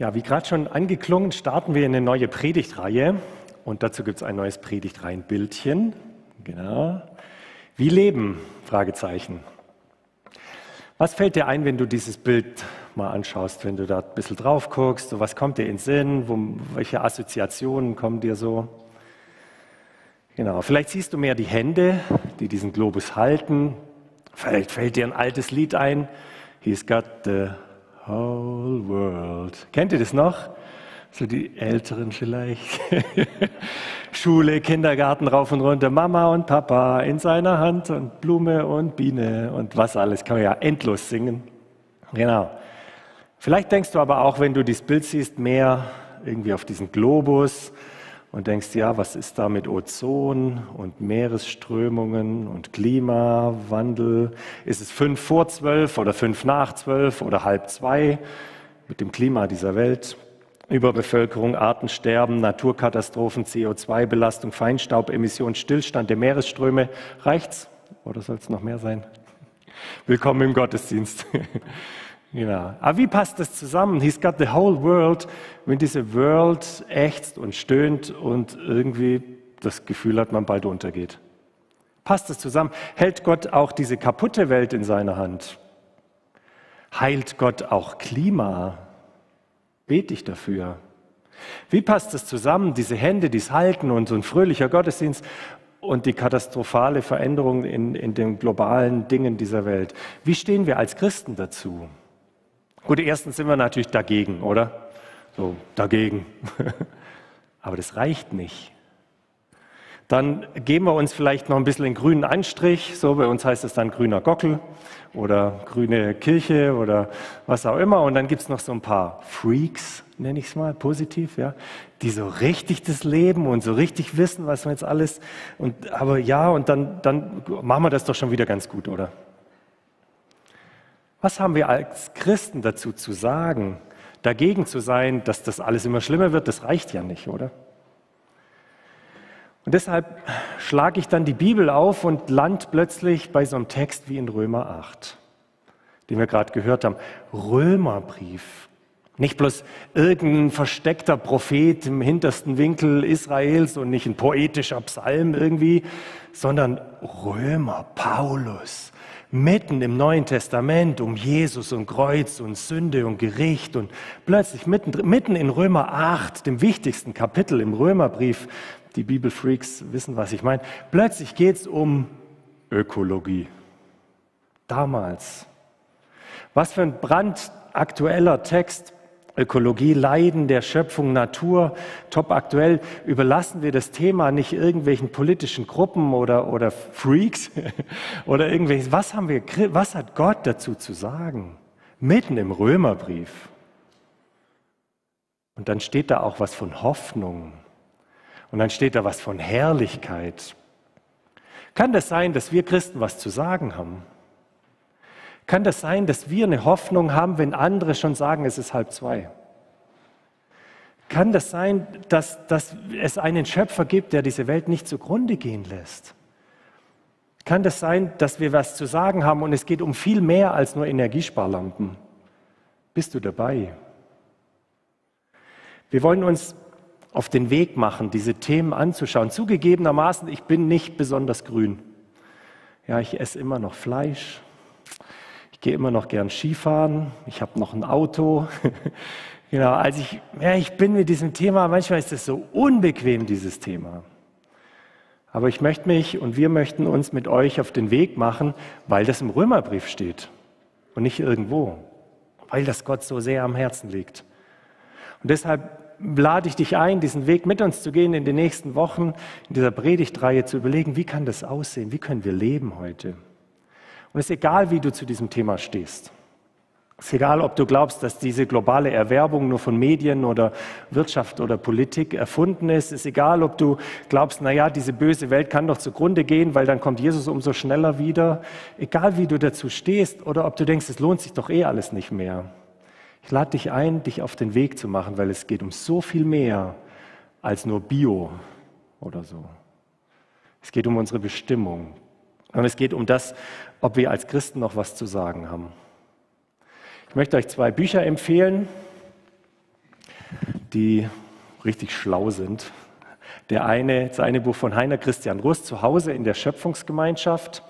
Ja, wie gerade schon angeklungen, starten wir eine neue Predigtreihe und dazu gibt es ein neues Predigtreihenbildchen. Genau. Wie leben? Fragezeichen. Was fällt dir ein, wenn du dieses Bild mal anschaust, wenn du da ein bisschen drauf guckst? So, was kommt dir in Sinn? Wo, welche Assoziationen kommen dir so? Genau, vielleicht siehst du mehr die Hände, die diesen Globus halten. Vielleicht fällt dir ein altes Lied ein. He's got the whole world. Kennt ihr das noch? So die Älteren vielleicht. Schule, Kindergarten rauf und runter, Mama und Papa in seiner Hand und Blume und Biene und was alles. Kann man ja endlos singen. Genau. Vielleicht denkst du aber auch, wenn du dieses Bild siehst, mehr irgendwie auf diesen Globus und denkst, ja, was ist da mit Ozon und Meeresströmungen und Klimawandel? Ist es fünf vor zwölf oder fünf nach zwölf oder halb zwei mit dem Klima dieser Welt? Überbevölkerung, Artensterben, Naturkatastrophen, CO2-Belastung, Feinstaubemissionen, Stillstand der Meeresströme. Reicht's? Oder soll es noch mehr sein? Willkommen im Gottesdienst. genau. Aber wie passt das zusammen? He's got the whole world. Wenn diese World ächzt und stöhnt und irgendwie das Gefühl hat, man bald untergeht. Passt das zusammen? Hält Gott auch diese kaputte Welt in seiner Hand? Heilt Gott auch Klima? Bete ich dafür? Wie passt das zusammen, diese Hände, die es halten und so ein fröhlicher Gottesdienst und die katastrophale Veränderung in, in den globalen Dingen dieser Welt? Wie stehen wir als Christen dazu? Gut, erstens sind wir natürlich dagegen, oder? So, dagegen. Aber das reicht nicht. Dann geben wir uns vielleicht noch ein bisschen den grünen Anstrich. So, bei uns heißt es dann grüner Gockel oder grüne Kirche oder was auch immer. Und dann gibt es noch so ein paar Freaks, nenne ich es mal, positiv, ja, die so richtig das Leben und so richtig wissen, was wir jetzt alles. Und, aber ja, und dann, dann machen wir das doch schon wieder ganz gut, oder? Was haben wir als Christen dazu zu sagen? Dagegen zu sein, dass das alles immer schlimmer wird, das reicht ja nicht, oder? Und deshalb schlage ich dann die Bibel auf und land plötzlich bei so einem Text wie in Römer 8, den wir gerade gehört haben. Römerbrief. Nicht bloß irgendein versteckter Prophet im hintersten Winkel Israels und nicht ein poetischer Psalm irgendwie, sondern Römer, Paulus, mitten im Neuen Testament um Jesus und Kreuz und Sünde und Gericht und plötzlich mitten, mitten in Römer 8, dem wichtigsten Kapitel im Römerbrief, die Bibelfreaks wissen, was ich meine. Plötzlich geht es um Ökologie. Damals. Was für ein brandaktueller Text. Ökologie, Leiden der Schöpfung, Natur, top aktuell. Überlassen wir das Thema nicht irgendwelchen politischen Gruppen oder, oder Freaks oder irgendwelches. Was haben wir, was hat Gott dazu zu sagen? Mitten im Römerbrief. Und dann steht da auch was von Hoffnung. Und dann steht da was von Herrlichkeit. Kann das sein, dass wir Christen was zu sagen haben? Kann das sein, dass wir eine Hoffnung haben, wenn andere schon sagen, es ist halb zwei? Kann das sein, dass, dass es einen Schöpfer gibt, der diese Welt nicht zugrunde gehen lässt? Kann das sein, dass wir was zu sagen haben und es geht um viel mehr als nur Energiesparlampen? Bist du dabei? Wir wollen uns auf den Weg machen, diese Themen anzuschauen. Zugegebenermaßen, ich bin nicht besonders grün. Ja, ich esse immer noch Fleisch. Ich gehe immer noch gern Skifahren. Ich habe noch ein Auto. genau, also ich, ja, ich bin mit diesem Thema, manchmal ist es so unbequem, dieses Thema. Aber ich möchte mich und wir möchten uns mit euch auf den Weg machen, weil das im Römerbrief steht und nicht irgendwo, weil das Gott so sehr am Herzen liegt. Und deshalb lade ich dich ein, diesen Weg mit uns zu gehen in den nächsten Wochen, in dieser Predigtreihe zu überlegen, wie kann das aussehen, wie können wir leben heute. Und es ist egal, wie du zu diesem Thema stehst. Es ist egal, ob du glaubst, dass diese globale Erwerbung nur von Medien oder Wirtschaft oder Politik erfunden ist. Es ist egal, ob du glaubst, na ja, diese böse Welt kann doch zugrunde gehen, weil dann kommt Jesus umso schneller wieder. Egal, wie du dazu stehst oder ob du denkst, es lohnt sich doch eh alles nicht mehr. Ich lade dich ein, dich auf den Weg zu machen, weil es geht um so viel mehr als nur Bio oder so. Es geht um unsere Bestimmung. Und es geht um das, ob wir als Christen noch was zu sagen haben. Ich möchte euch zwei Bücher empfehlen. die richtig schlau sind. Der eine, das eine Buch von Heiner Christian Rust, Zuhause in der Schöpfungsgemeinschaft.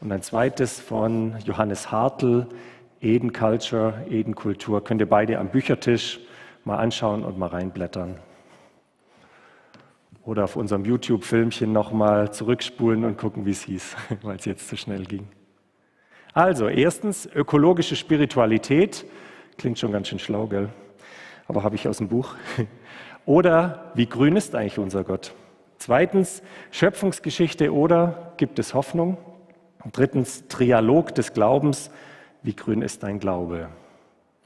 Und ein zweites von Johannes Hartl, Eden Culture, Eden Kultur. Könnt ihr beide am Büchertisch mal anschauen und mal reinblättern. Oder auf unserem YouTube-Filmchen nochmal zurückspulen und gucken, wie es hieß, weil es jetzt zu schnell ging. Also, erstens, ökologische Spiritualität. Klingt schon ganz schön schlau, gell? Aber habe ich aus dem Buch. Oder wie grün ist eigentlich unser Gott? Zweitens, Schöpfungsgeschichte oder gibt es Hoffnung? Und drittens, Trialog des Glaubens. Wie grün ist dein Glaube?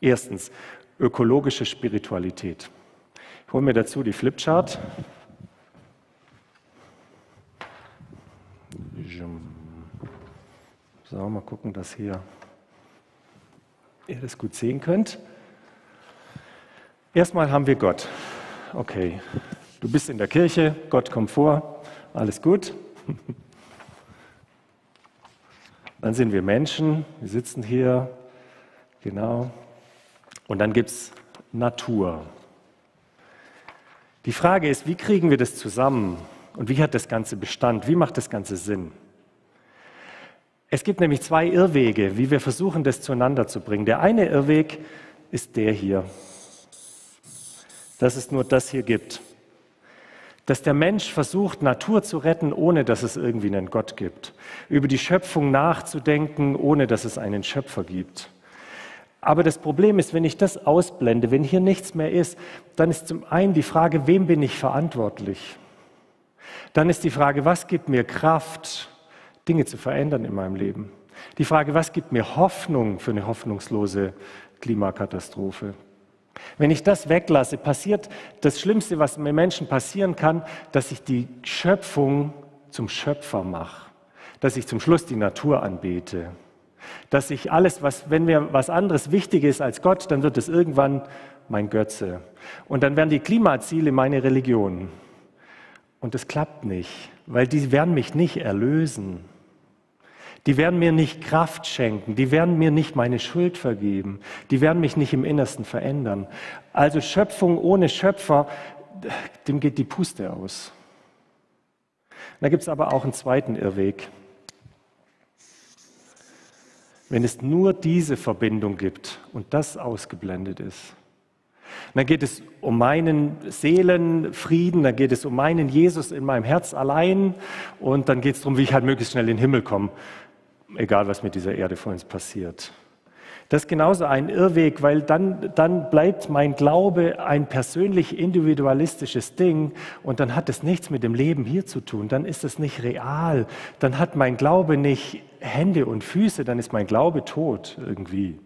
Erstens, ökologische Spiritualität. Ich hole mir dazu die Flipchart. So, mal gucken, dass hier ihr das gut sehen könnt. Erstmal haben wir Gott. Okay, du bist in der Kirche, Gott kommt vor, alles gut. Dann sind wir Menschen, wir sitzen hier, genau. Und dann gibt es Natur. Die Frage ist, wie kriegen wir das zusammen und wie hat das Ganze Bestand? Wie macht das Ganze Sinn? Es gibt nämlich zwei Irrwege, wie wir versuchen, das zueinander zu bringen. Der eine Irrweg ist der hier, dass es nur das hier gibt. Dass der Mensch versucht, Natur zu retten, ohne dass es irgendwie einen Gott gibt. Über die Schöpfung nachzudenken, ohne dass es einen Schöpfer gibt. Aber das Problem ist, wenn ich das ausblende, wenn hier nichts mehr ist, dann ist zum einen die Frage, wem bin ich verantwortlich? Dann ist die Frage, was gibt mir Kraft, Dinge zu verändern in meinem Leben. Die Frage, was gibt mir Hoffnung für eine hoffnungslose Klimakatastrophe? Wenn ich das weglasse, passiert das Schlimmste, was mir Menschen passieren kann, dass ich die Schöpfung zum Schöpfer mache, dass ich zum Schluss die Natur anbete, dass ich alles, was, wenn mir was anderes wichtig ist als Gott, dann wird es irgendwann mein Götze. Und dann werden die Klimaziele meine Religion. Und das klappt nicht, weil die werden mich nicht erlösen. Die werden mir nicht Kraft schenken, die werden mir nicht meine Schuld vergeben, die werden mich nicht im Innersten verändern. Also Schöpfung ohne Schöpfer, dem geht die Puste aus. Da gibt es aber auch einen zweiten Irrweg. Wenn es nur diese Verbindung gibt und das ausgeblendet ist, dann geht es um meinen Seelenfrieden, dann geht es um meinen Jesus in meinem Herz allein und dann geht es darum, wie ich halt möglichst schnell in den Himmel komme egal was mit dieser Erde vor uns passiert. Das ist genauso ein Irrweg, weil dann, dann bleibt mein Glaube ein persönlich individualistisches Ding und dann hat es nichts mit dem Leben hier zu tun. Dann ist es nicht real. Dann hat mein Glaube nicht Hände und Füße. Dann ist mein Glaube tot irgendwie.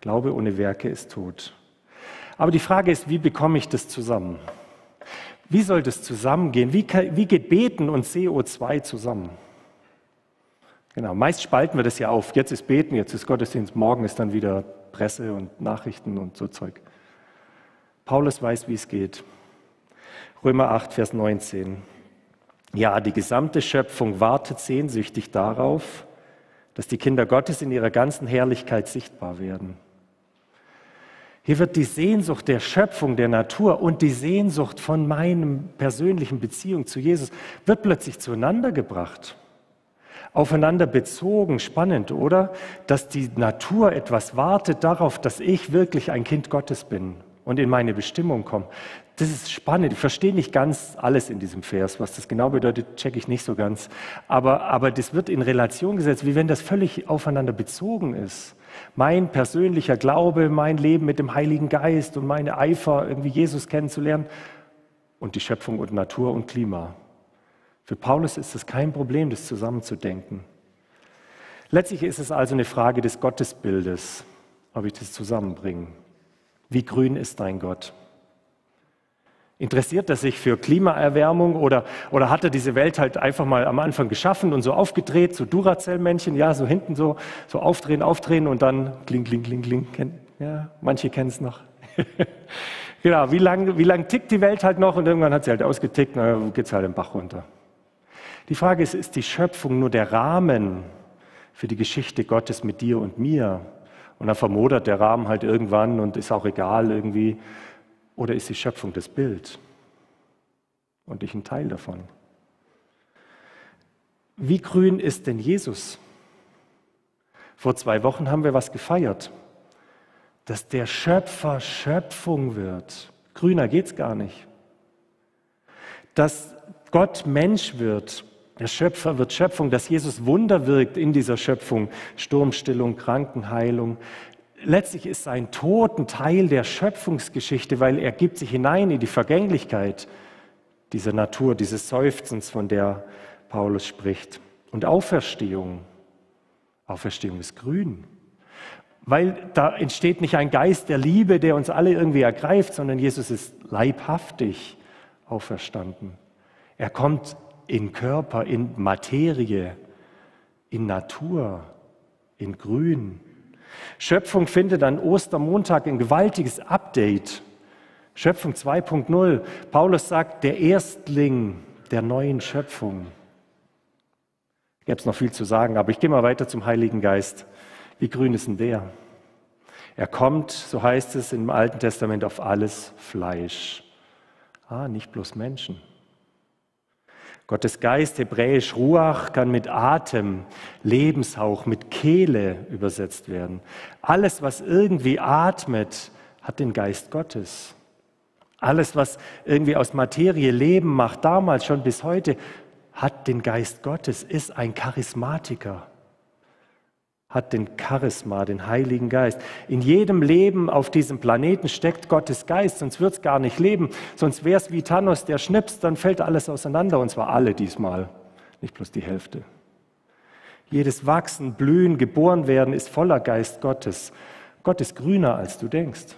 Glaube ohne Werke ist tot. Aber die Frage ist, wie bekomme ich das zusammen? Wie soll das zusammengehen? Wie, wie geht Beten und CO2 zusammen? Genau, meist spalten wir das ja auf. Jetzt ist Beten, jetzt ist Gottesdienst, morgen ist dann wieder Presse und Nachrichten und so Zeug. Paulus weiß, wie es geht. Römer 8, Vers 19. Ja, die gesamte Schöpfung wartet sehnsüchtig darauf, dass die Kinder Gottes in ihrer ganzen Herrlichkeit sichtbar werden. Hier wird die Sehnsucht der Schöpfung, der Natur und die Sehnsucht von meinem persönlichen Beziehung zu Jesus wird plötzlich zueinander gebracht aufeinander bezogen. Spannend, oder? Dass die Natur etwas wartet darauf, dass ich wirklich ein Kind Gottes bin und in meine Bestimmung komme. Das ist spannend. Ich verstehe nicht ganz alles in diesem Vers. Was das genau bedeutet, checke ich nicht so ganz. Aber, aber das wird in Relation gesetzt, wie wenn das völlig aufeinander bezogen ist. Mein persönlicher Glaube, mein Leben mit dem Heiligen Geist und meine Eifer, irgendwie Jesus kennenzulernen und die Schöpfung und Natur und Klima. Für Paulus ist es kein Problem, das zusammenzudenken. Letztlich ist es also eine Frage des Gottesbildes, ob ich das zusammenbringe. Wie grün ist dein Gott? Interessiert er sich für Klimaerwärmung oder, oder hat er diese Welt halt einfach mal am Anfang geschaffen und so aufgedreht, so Duracell-Männchen, ja, so hinten so, so aufdrehen, aufdrehen und dann kling, kling, kling, kling. Ja, manche kennen es noch. genau, wie lange wie lang tickt die Welt halt noch und irgendwann hat sie halt ausgetickt, dann geht es halt im Bach runter. Die Frage ist, ist die Schöpfung nur der Rahmen für die Geschichte Gottes mit dir und mir? Und dann vermodert der Rahmen halt irgendwann und ist auch egal irgendwie. Oder ist die Schöpfung das Bild und ich ein Teil davon? Wie grün ist denn Jesus? Vor zwei Wochen haben wir was gefeiert, dass der Schöpfer Schöpfung wird. Grüner geht's gar nicht. Dass Gott Mensch wird, der Schöpfer wird Schöpfung, dass Jesus Wunder wirkt in dieser Schöpfung, Sturmstillung, Krankenheilung. Letztlich ist sein Tod ein Teil der Schöpfungsgeschichte, weil er gibt sich hinein in die Vergänglichkeit dieser Natur, dieses Seufzens, von der Paulus spricht. Und Auferstehung. Auferstehung ist grün. Weil da entsteht nicht ein Geist der Liebe, der uns alle irgendwie ergreift, sondern Jesus ist leibhaftig auferstanden. Er kommt in Körper, in Materie, in Natur, in Grün. Schöpfung findet an Ostermontag ein gewaltiges Update. Schöpfung 2.0. Paulus sagt, der Erstling der neuen Schöpfung. Gäbe es noch viel zu sagen, aber ich gehe mal weiter zum Heiligen Geist. Wie grün ist denn der? Er kommt, so heißt es im Alten Testament, auf alles Fleisch. Ah, nicht bloß Menschen. Gottes Geist, hebräisch Ruach, kann mit Atem, Lebenshauch, mit Kehle übersetzt werden. Alles, was irgendwie atmet, hat den Geist Gottes. Alles, was irgendwie aus Materie Leben macht, damals schon bis heute, hat den Geist Gottes, ist ein Charismatiker, hat den Charisma, den Heiligen Geist. In jedem Leben auf diesem Planeten steckt Gottes Geist, sonst wird es gar nicht leben. Sonst wäre es wie Thanos, der schnipst, dann fällt alles auseinander, und zwar alle diesmal, nicht bloß die Hälfte. Jedes Wachsen, Blühen, Geboren werden ist voller Geist Gottes. Gott ist grüner, als du denkst.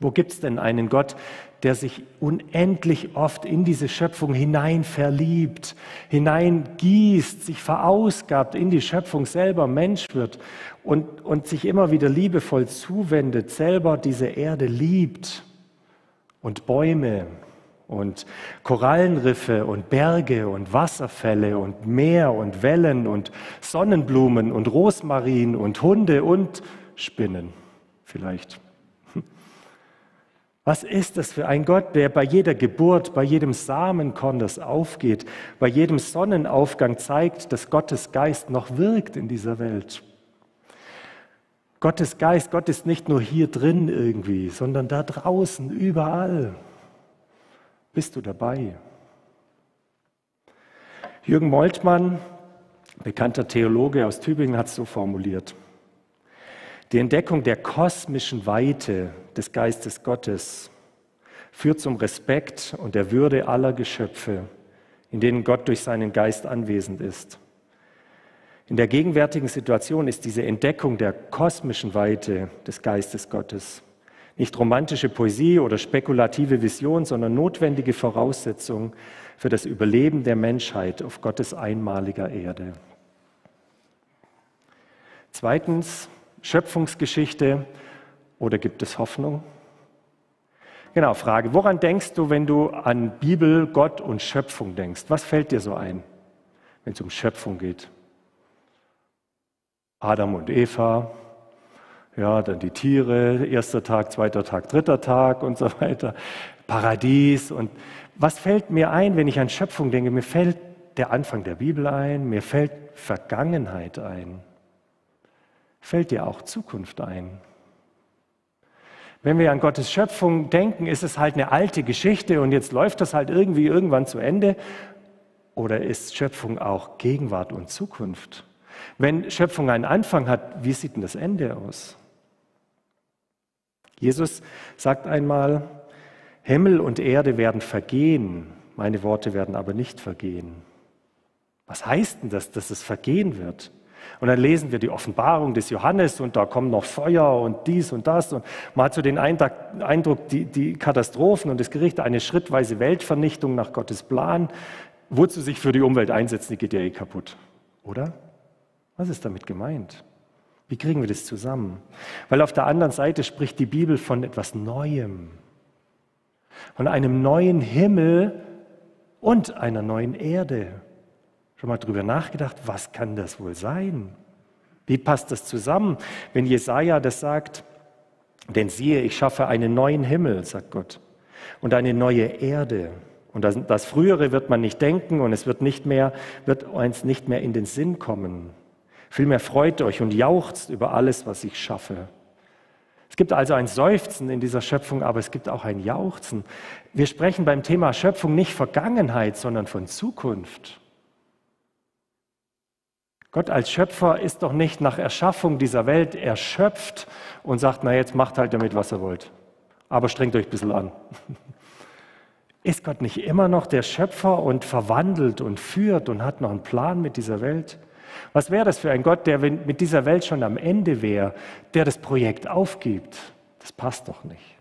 Wo gibt es denn einen Gott, der sich unendlich oft in diese Schöpfung hinein verliebt, hineingießt, sich verausgabt, in die Schöpfung selber Mensch wird und, und sich immer wieder liebevoll zuwendet, selber diese Erde liebt und Bäume und Korallenriffe und Berge und Wasserfälle und Meer und Wellen und Sonnenblumen und Rosmarin und Hunde und Spinnen vielleicht. Was ist das für ein Gott, der bei jeder Geburt, bei jedem Samenkorn, das aufgeht, bei jedem Sonnenaufgang zeigt, dass Gottes Geist noch wirkt in dieser Welt? Gottes Geist, Gott ist nicht nur hier drin irgendwie, sondern da draußen, überall. Bist du dabei? Jürgen Moltmann, bekannter Theologe aus Tübingen, hat es so formuliert. Die Entdeckung der kosmischen Weite des Geistes Gottes führt zum Respekt und der Würde aller Geschöpfe, in denen Gott durch seinen Geist anwesend ist. In der gegenwärtigen Situation ist diese Entdeckung der kosmischen Weite des Geistes Gottes nicht romantische Poesie oder spekulative Vision, sondern notwendige Voraussetzung für das Überleben der Menschheit auf Gottes einmaliger Erde. Zweitens, Schöpfungsgeschichte oder gibt es Hoffnung? Genau, Frage. Woran denkst du, wenn du an Bibel, Gott und Schöpfung denkst? Was fällt dir so ein, wenn es um Schöpfung geht? Adam und Eva, ja, dann die Tiere, erster Tag, zweiter Tag, dritter Tag und so weiter, Paradies. Und was fällt mir ein, wenn ich an Schöpfung denke? Mir fällt der Anfang der Bibel ein, mir fällt Vergangenheit ein. Fällt dir auch Zukunft ein? Wenn wir an Gottes Schöpfung denken, ist es halt eine alte Geschichte und jetzt läuft das halt irgendwie irgendwann zu Ende. Oder ist Schöpfung auch Gegenwart und Zukunft? Wenn Schöpfung einen Anfang hat, wie sieht denn das Ende aus? Jesus sagt einmal, Himmel und Erde werden vergehen, meine Worte werden aber nicht vergehen. Was heißt denn das, dass es vergehen wird? Und dann lesen wir die Offenbarung des Johannes und da kommt noch Feuer und dies und das. Und man hat so den Eindruck, die, die Katastrophen und das Gericht, eine schrittweise Weltvernichtung nach Gottes Plan. Wozu sich für die Umwelt einsetzen, die geht ja eh kaputt. Oder? Was ist damit gemeint? Wie kriegen wir das zusammen? Weil auf der anderen Seite spricht die Bibel von etwas Neuem. Von einem neuen Himmel und einer neuen Erde. Schon mal drüber nachgedacht, was kann das wohl sein? Wie passt das zusammen, wenn Jesaja das sagt? Denn siehe, ich schaffe einen neuen Himmel, sagt Gott, und eine neue Erde. Und das, das Frühere wird man nicht denken und es wird nicht mehr, wird uns nicht mehr in den Sinn kommen. Vielmehr freut euch und jauchzt über alles, was ich schaffe. Es gibt also ein Seufzen in dieser Schöpfung, aber es gibt auch ein Jauchzen. Wir sprechen beim Thema Schöpfung nicht Vergangenheit, sondern von Zukunft. Gott als Schöpfer ist doch nicht nach Erschaffung dieser Welt erschöpft und sagt, na jetzt macht halt damit, was ihr wollt. Aber strengt euch ein bisschen an. Ist Gott nicht immer noch der Schöpfer und verwandelt und führt und hat noch einen Plan mit dieser Welt? Was wäre das für ein Gott, der mit dieser Welt schon am Ende wäre, der das Projekt aufgibt? Das passt doch nicht.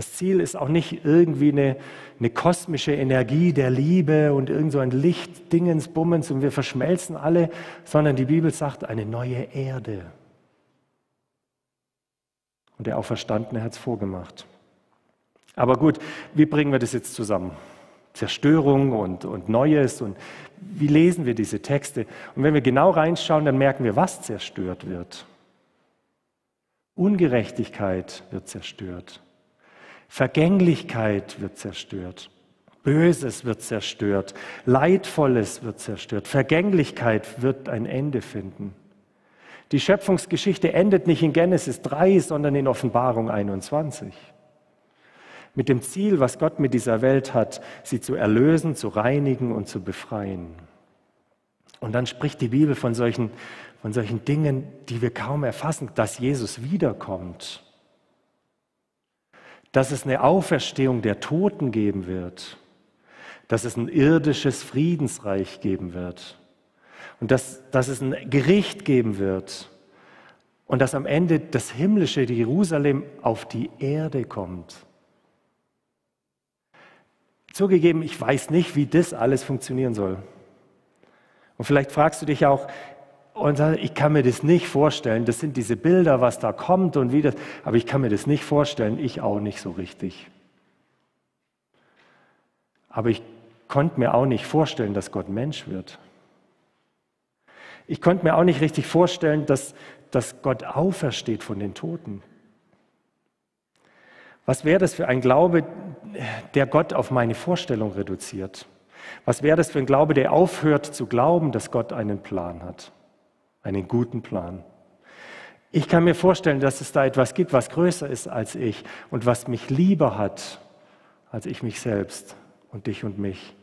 Das Ziel ist auch nicht irgendwie eine, eine kosmische Energie der Liebe und irgend so ein Licht, Dingens, Bummens und wir verschmelzen alle, sondern die Bibel sagt eine neue Erde. Und der Auferstandene hat es vorgemacht. Aber gut, wie bringen wir das jetzt zusammen? Zerstörung und, und Neues und wie lesen wir diese Texte? Und wenn wir genau reinschauen, dann merken wir, was zerstört wird. Ungerechtigkeit wird zerstört. Vergänglichkeit wird zerstört. Böses wird zerstört. Leidvolles wird zerstört. Vergänglichkeit wird ein Ende finden. Die Schöpfungsgeschichte endet nicht in Genesis 3, sondern in Offenbarung 21 mit dem Ziel, was Gott mit dieser Welt hat, sie zu erlösen, zu reinigen und zu befreien. Und dann spricht die Bibel von solchen, von solchen Dingen, die wir kaum erfassen, dass Jesus wiederkommt, dass es eine Auferstehung der Toten geben wird, dass es ein irdisches Friedensreich geben wird und dass, dass es ein Gericht geben wird und dass am Ende das himmlische Jerusalem auf die Erde kommt. Zugegeben, ich weiß nicht, wie das alles funktionieren soll. Und vielleicht fragst du dich auch, und ich kann mir das nicht vorstellen. Das sind diese Bilder, was da kommt und wie das, aber ich kann mir das nicht vorstellen. Ich auch nicht so richtig. Aber ich konnte mir auch nicht vorstellen, dass Gott Mensch wird. Ich konnte mir auch nicht richtig vorstellen, dass, dass Gott aufersteht von den Toten. Was wäre das für ein Glaube, der Gott auf meine Vorstellung reduziert? Was wäre das für ein Glaube, der aufhört zu glauben, dass Gott einen Plan hat? Einen guten Plan. Ich kann mir vorstellen, dass es da etwas gibt, was größer ist als ich und was mich lieber hat als ich mich selbst und dich und mich.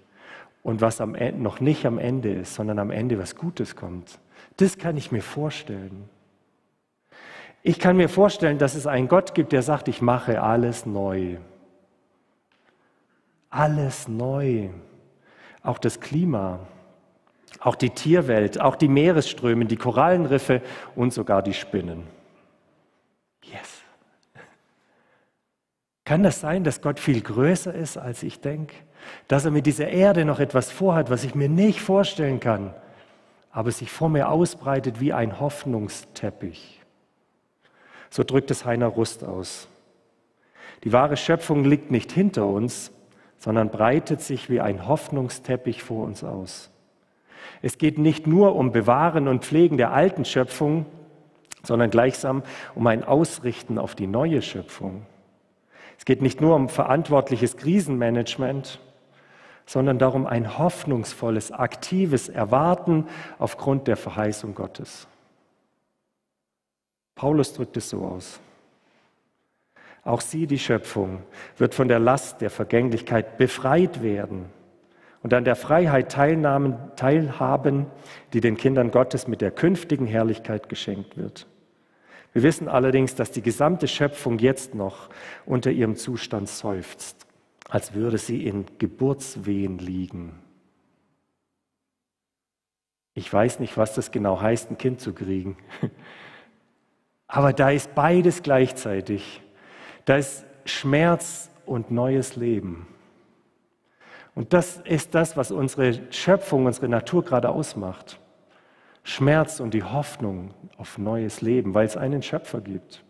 Und was am Ende, noch nicht am Ende ist, sondern am Ende was Gutes kommt. Das kann ich mir vorstellen. Ich kann mir vorstellen, dass es einen Gott gibt, der sagt, ich mache alles neu. Alles neu. Auch das Klima, auch die Tierwelt, auch die Meeresströme, die Korallenriffe und sogar die Spinnen. Yes. Kann das sein, dass Gott viel größer ist, als ich denke? Dass er mit dieser Erde noch etwas vorhat, was ich mir nicht vorstellen kann, aber sich vor mir ausbreitet wie ein Hoffnungsteppich? So drückt es Heiner Rust aus. Die wahre Schöpfung liegt nicht hinter uns, sondern breitet sich wie ein Hoffnungsteppich vor uns aus. Es geht nicht nur um Bewahren und Pflegen der alten Schöpfung, sondern gleichsam um ein Ausrichten auf die neue Schöpfung. Es geht nicht nur um verantwortliches Krisenmanagement, sondern darum ein hoffnungsvolles, aktives Erwarten aufgrund der Verheißung Gottes. Paulus drückt es so aus. Auch sie, die Schöpfung, wird von der Last der Vergänglichkeit befreit werden und an der Freiheit teilhaben, die den Kindern Gottes mit der künftigen Herrlichkeit geschenkt wird. Wir wissen allerdings, dass die gesamte Schöpfung jetzt noch unter ihrem Zustand seufzt, als würde sie in Geburtswehen liegen. Ich weiß nicht, was das genau heißt, ein Kind zu kriegen. Aber da ist beides gleichzeitig. Da ist Schmerz und neues Leben. Und das ist das, was unsere Schöpfung, unsere Natur gerade ausmacht. Schmerz und die Hoffnung auf neues Leben, weil es einen Schöpfer gibt.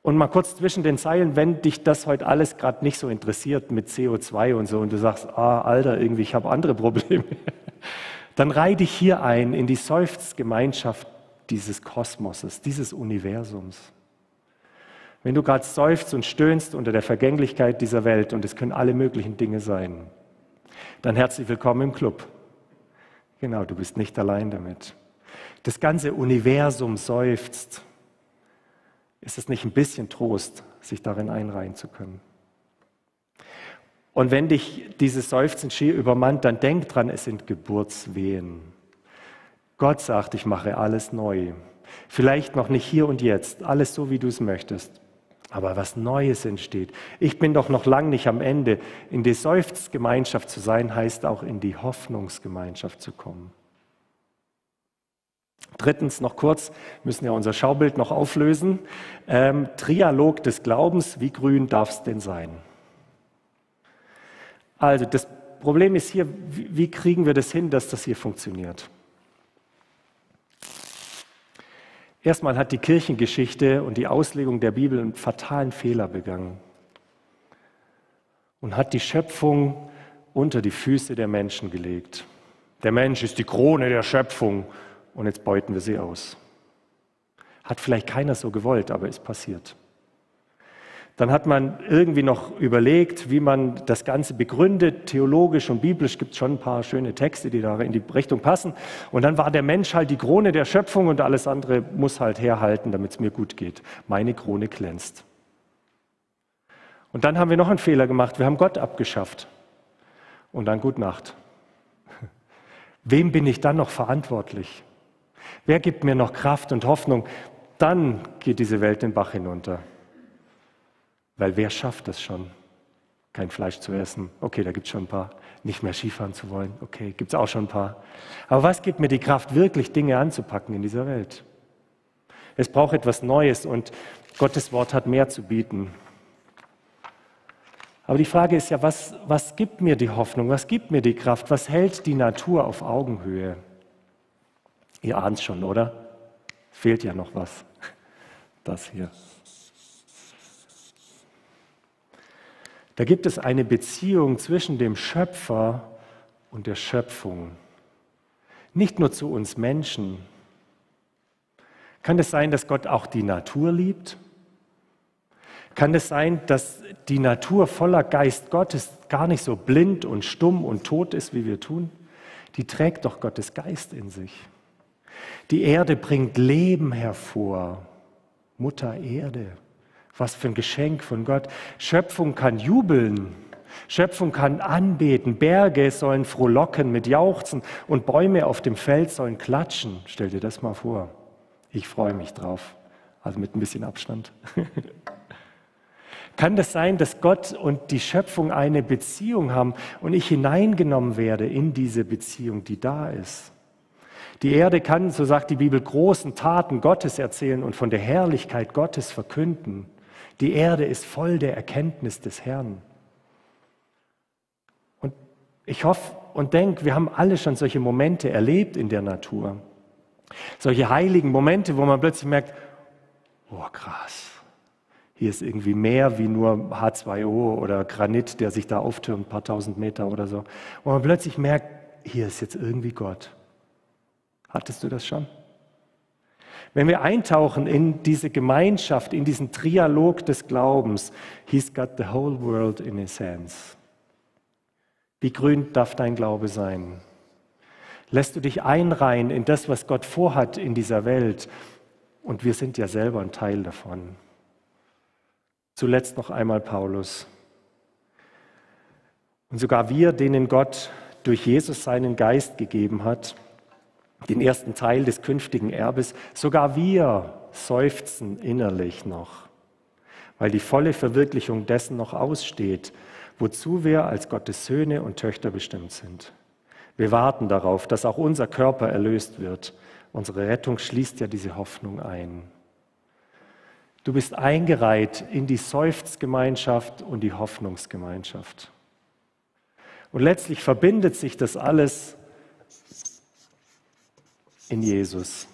Und mal kurz zwischen den Zeilen, wenn dich das heute alles gerade nicht so interessiert mit CO2 und so und du sagst, ah, Alter, irgendwie, ich habe andere Probleme, dann reih dich hier ein in die Seufzgemeinschaft dieses Kosmoses, dieses Universums. Wenn du gerade seufzt und stöhnst unter der Vergänglichkeit dieser Welt, und es können alle möglichen Dinge sein, dann herzlich willkommen im Club. Genau, du bist nicht allein damit. Das ganze Universum seufzt. Ist es nicht ein bisschen Trost, sich darin einreihen zu können? Und wenn dich dieses Seufzen schier übermannt, dann denk dran, es sind Geburtswehen. Gott sagt, ich mache alles neu. Vielleicht noch nicht hier und jetzt, alles so, wie du es möchtest. Aber was Neues entsteht. Ich bin doch noch lang nicht am Ende. In die Seufzgemeinschaft zu sein, heißt auch in die Hoffnungsgemeinschaft zu kommen. Drittens noch kurz, müssen ja unser Schaubild noch auflösen. Ähm, Trialog des Glaubens, wie grün darf es denn sein? Also das Problem ist hier, wie kriegen wir das hin, dass das hier funktioniert? Erstmal hat die Kirchengeschichte und die Auslegung der Bibel einen fatalen Fehler begangen und hat die Schöpfung unter die Füße der Menschen gelegt. Der Mensch ist die Krone der Schöpfung und jetzt beuten wir sie aus. Hat vielleicht keiner so gewollt, aber ist passiert. Dann hat man irgendwie noch überlegt, wie man das Ganze begründet. Theologisch und biblisch gibt es schon ein paar schöne Texte, die da in die Richtung passen. Und dann war der Mensch halt die Krone der Schöpfung und alles andere muss halt herhalten, damit es mir gut geht. Meine Krone glänzt. Und dann haben wir noch einen Fehler gemacht. Wir haben Gott abgeschafft. Und dann Gut Nacht. Wem bin ich dann noch verantwortlich? Wer gibt mir noch Kraft und Hoffnung? Dann geht diese Welt den Bach hinunter. Weil wer schafft es schon, kein Fleisch zu essen? Okay, da gibt es schon ein paar. Nicht mehr Skifahren zu wollen? Okay, gibt es auch schon ein paar. Aber was gibt mir die Kraft, wirklich Dinge anzupacken in dieser Welt? Es braucht etwas Neues und Gottes Wort hat mehr zu bieten. Aber die Frage ist ja, was, was gibt mir die Hoffnung? Was gibt mir die Kraft? Was hält die Natur auf Augenhöhe? Ihr ahnt schon, oder? Fehlt ja noch was. Das hier. Da gibt es eine Beziehung zwischen dem Schöpfer und der Schöpfung. Nicht nur zu uns Menschen. Kann es sein, dass Gott auch die Natur liebt? Kann es sein, dass die Natur voller Geist Gottes gar nicht so blind und stumm und tot ist, wie wir tun? Die trägt doch Gottes Geist in sich. Die Erde bringt Leben hervor. Mutter Erde. Was für ein Geschenk von Gott. Schöpfung kann jubeln. Schöpfung kann anbeten. Berge sollen frohlocken mit Jauchzen und Bäume auf dem Feld sollen klatschen. Stell dir das mal vor. Ich freue mich drauf. Also mit ein bisschen Abstand. Kann das sein, dass Gott und die Schöpfung eine Beziehung haben und ich hineingenommen werde in diese Beziehung, die da ist? Die Erde kann, so sagt die Bibel, großen Taten Gottes erzählen und von der Herrlichkeit Gottes verkünden. Die Erde ist voll der Erkenntnis des Herrn. Und ich hoffe und denke, wir haben alle schon solche Momente erlebt in der Natur. Solche heiligen Momente, wo man plötzlich merkt, oh krass, hier ist irgendwie mehr wie nur H2O oder Granit, der sich da auftürmt, ein paar tausend Meter oder so. Wo man plötzlich merkt, hier ist jetzt irgendwie Gott. Hattest du das schon? Wenn wir eintauchen in diese Gemeinschaft, in diesen Trialog des Glaubens, He's got the whole world in his hands. Wie grün darf dein Glaube sein? Lässt du dich einreihen in das, was Gott vorhat in dieser Welt? Und wir sind ja selber ein Teil davon. Zuletzt noch einmal Paulus. Und sogar wir, denen Gott durch Jesus seinen Geist gegeben hat, den ersten Teil des künftigen Erbes. Sogar wir seufzen innerlich noch, weil die volle Verwirklichung dessen noch aussteht, wozu wir als Gottes Söhne und Töchter bestimmt sind. Wir warten darauf, dass auch unser Körper erlöst wird. Unsere Rettung schließt ja diese Hoffnung ein. Du bist eingereiht in die Seufzgemeinschaft und die Hoffnungsgemeinschaft. Und letztlich verbindet sich das alles in Jesus,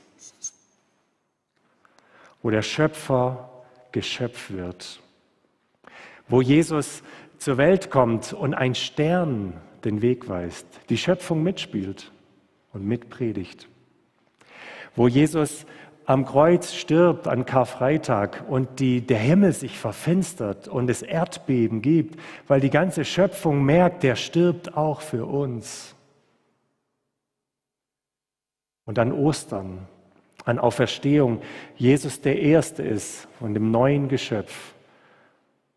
wo der Schöpfer Geschöpf wird, wo Jesus zur Welt kommt und ein Stern den Weg weist, die Schöpfung mitspielt und mitpredigt, wo Jesus am Kreuz stirbt an Karfreitag und die, der Himmel sich verfinstert und es Erdbeben gibt, weil die ganze Schöpfung merkt, der stirbt auch für uns. Und an Ostern, an Auferstehung, Jesus der Erste ist von dem neuen Geschöpf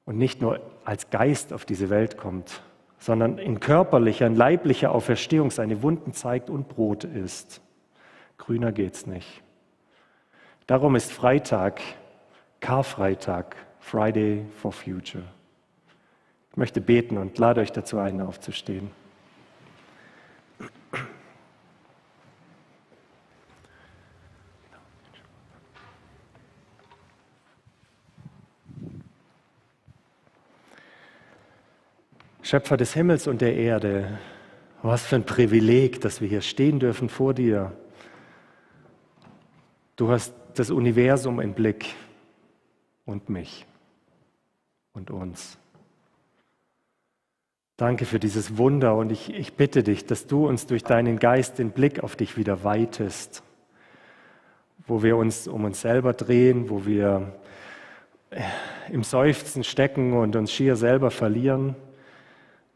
und nicht nur als Geist auf diese Welt kommt, sondern in körperlicher, in leiblicher Auferstehung seine Wunden zeigt und Brot isst. Grüner geht's nicht. Darum ist Freitag Karfreitag, Friday for Future. Ich möchte beten und lade euch dazu ein, aufzustehen. Schöpfer des Himmels und der Erde, was für ein Privileg, dass wir hier stehen dürfen vor dir. Du hast das Universum im Blick und mich und uns. Danke für dieses Wunder und ich, ich bitte dich, dass du uns durch deinen Geist den Blick auf dich wieder weitest, wo wir uns um uns selber drehen, wo wir im Seufzen stecken und uns schier selber verlieren.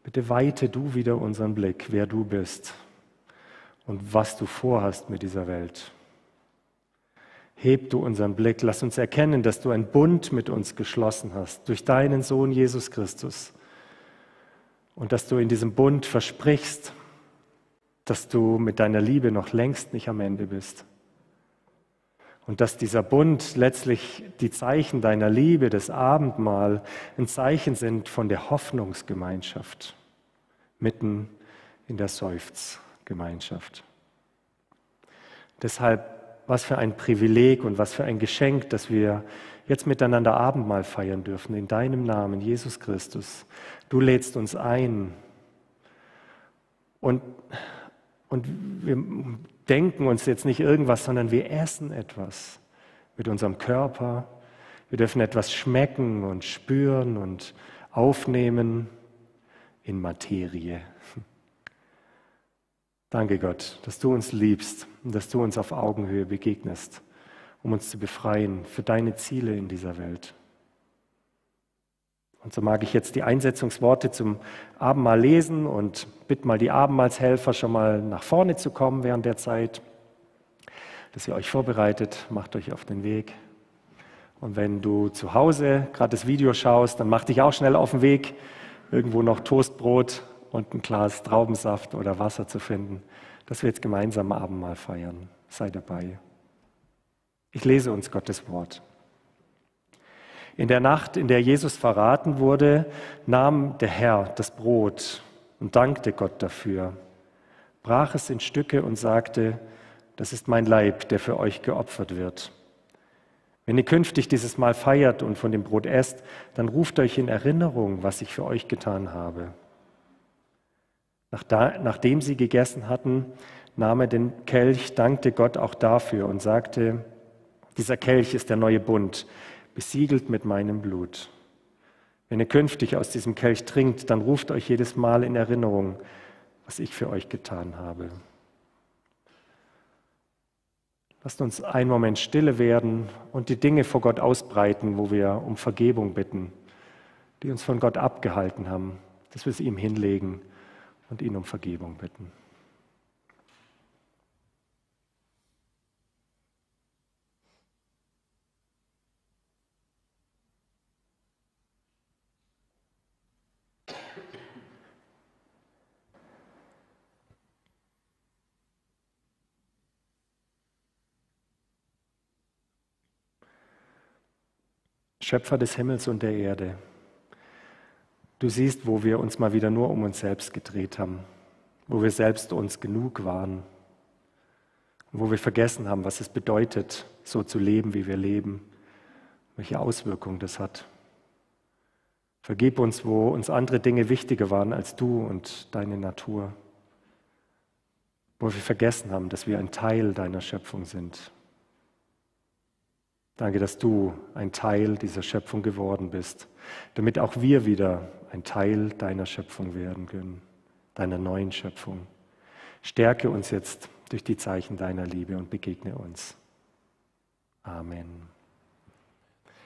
Bitte weite du wieder unseren Blick, wer du bist und was du vorhast mit dieser Welt. Heb du unseren Blick, lass uns erkennen, dass du einen Bund mit uns geschlossen hast durch deinen Sohn Jesus Christus und dass du in diesem Bund versprichst, dass du mit deiner Liebe noch längst nicht am Ende bist. Und dass dieser Bund letztlich die Zeichen deiner Liebe, das Abendmahl, ein Zeichen sind von der Hoffnungsgemeinschaft mitten in der Seufzgemeinschaft. Deshalb, was für ein Privileg und was für ein Geschenk, dass wir jetzt miteinander Abendmahl feiern dürfen, in deinem Namen, Jesus Christus. Du lädst uns ein. Und, und wir denken uns jetzt nicht irgendwas, sondern wir essen etwas mit unserem Körper. Wir dürfen etwas schmecken und spüren und aufnehmen in Materie. Danke Gott, dass du uns liebst und dass du uns auf Augenhöhe begegnest, um uns zu befreien für deine Ziele in dieser Welt. Und so mag ich jetzt die Einsetzungsworte zum Abendmahl lesen und bitte mal die Abendmahlshelfer schon mal nach vorne zu kommen während der Zeit, dass ihr euch vorbereitet, macht euch auf den Weg. Und wenn du zu Hause gerade das Video schaust, dann mach dich auch schnell auf den Weg, irgendwo noch Toastbrot und ein Glas Traubensaft oder Wasser zu finden, dass wir jetzt gemeinsam Abendmahl feiern. Sei dabei. Ich lese uns Gottes Wort. In der Nacht, in der Jesus verraten wurde, nahm der Herr das Brot und dankte Gott dafür, brach es in Stücke und sagte, das ist mein Leib, der für euch geopfert wird. Wenn ihr künftig dieses Mal feiert und von dem Brot esst, dann ruft euch in Erinnerung, was ich für euch getan habe. Nachdem sie gegessen hatten, nahm er den Kelch, dankte Gott auch dafür und sagte, dieser Kelch ist der neue Bund, besiegelt mit meinem Blut. Wenn ihr künftig aus diesem Kelch trinkt, dann ruft euch jedes Mal in Erinnerung, was ich für euch getan habe. Lasst uns einen Moment stille werden und die Dinge vor Gott ausbreiten, wo wir um Vergebung bitten, die uns von Gott abgehalten haben, dass wir sie ihm hinlegen und ihn um Vergebung bitten. Schöpfer des Himmels und der Erde. Du siehst, wo wir uns mal wieder nur um uns selbst gedreht haben, wo wir selbst uns genug waren, wo wir vergessen haben, was es bedeutet, so zu leben, wie wir leben, welche Auswirkungen das hat. Vergib uns, wo uns andere Dinge wichtiger waren als du und deine Natur, wo wir vergessen haben, dass wir ein Teil deiner Schöpfung sind Danke, dass du ein Teil dieser Schöpfung geworden bist, damit auch wir wieder ein Teil deiner Schöpfung werden können, deiner neuen Schöpfung. Stärke uns jetzt durch die Zeichen deiner Liebe und begegne uns. Amen.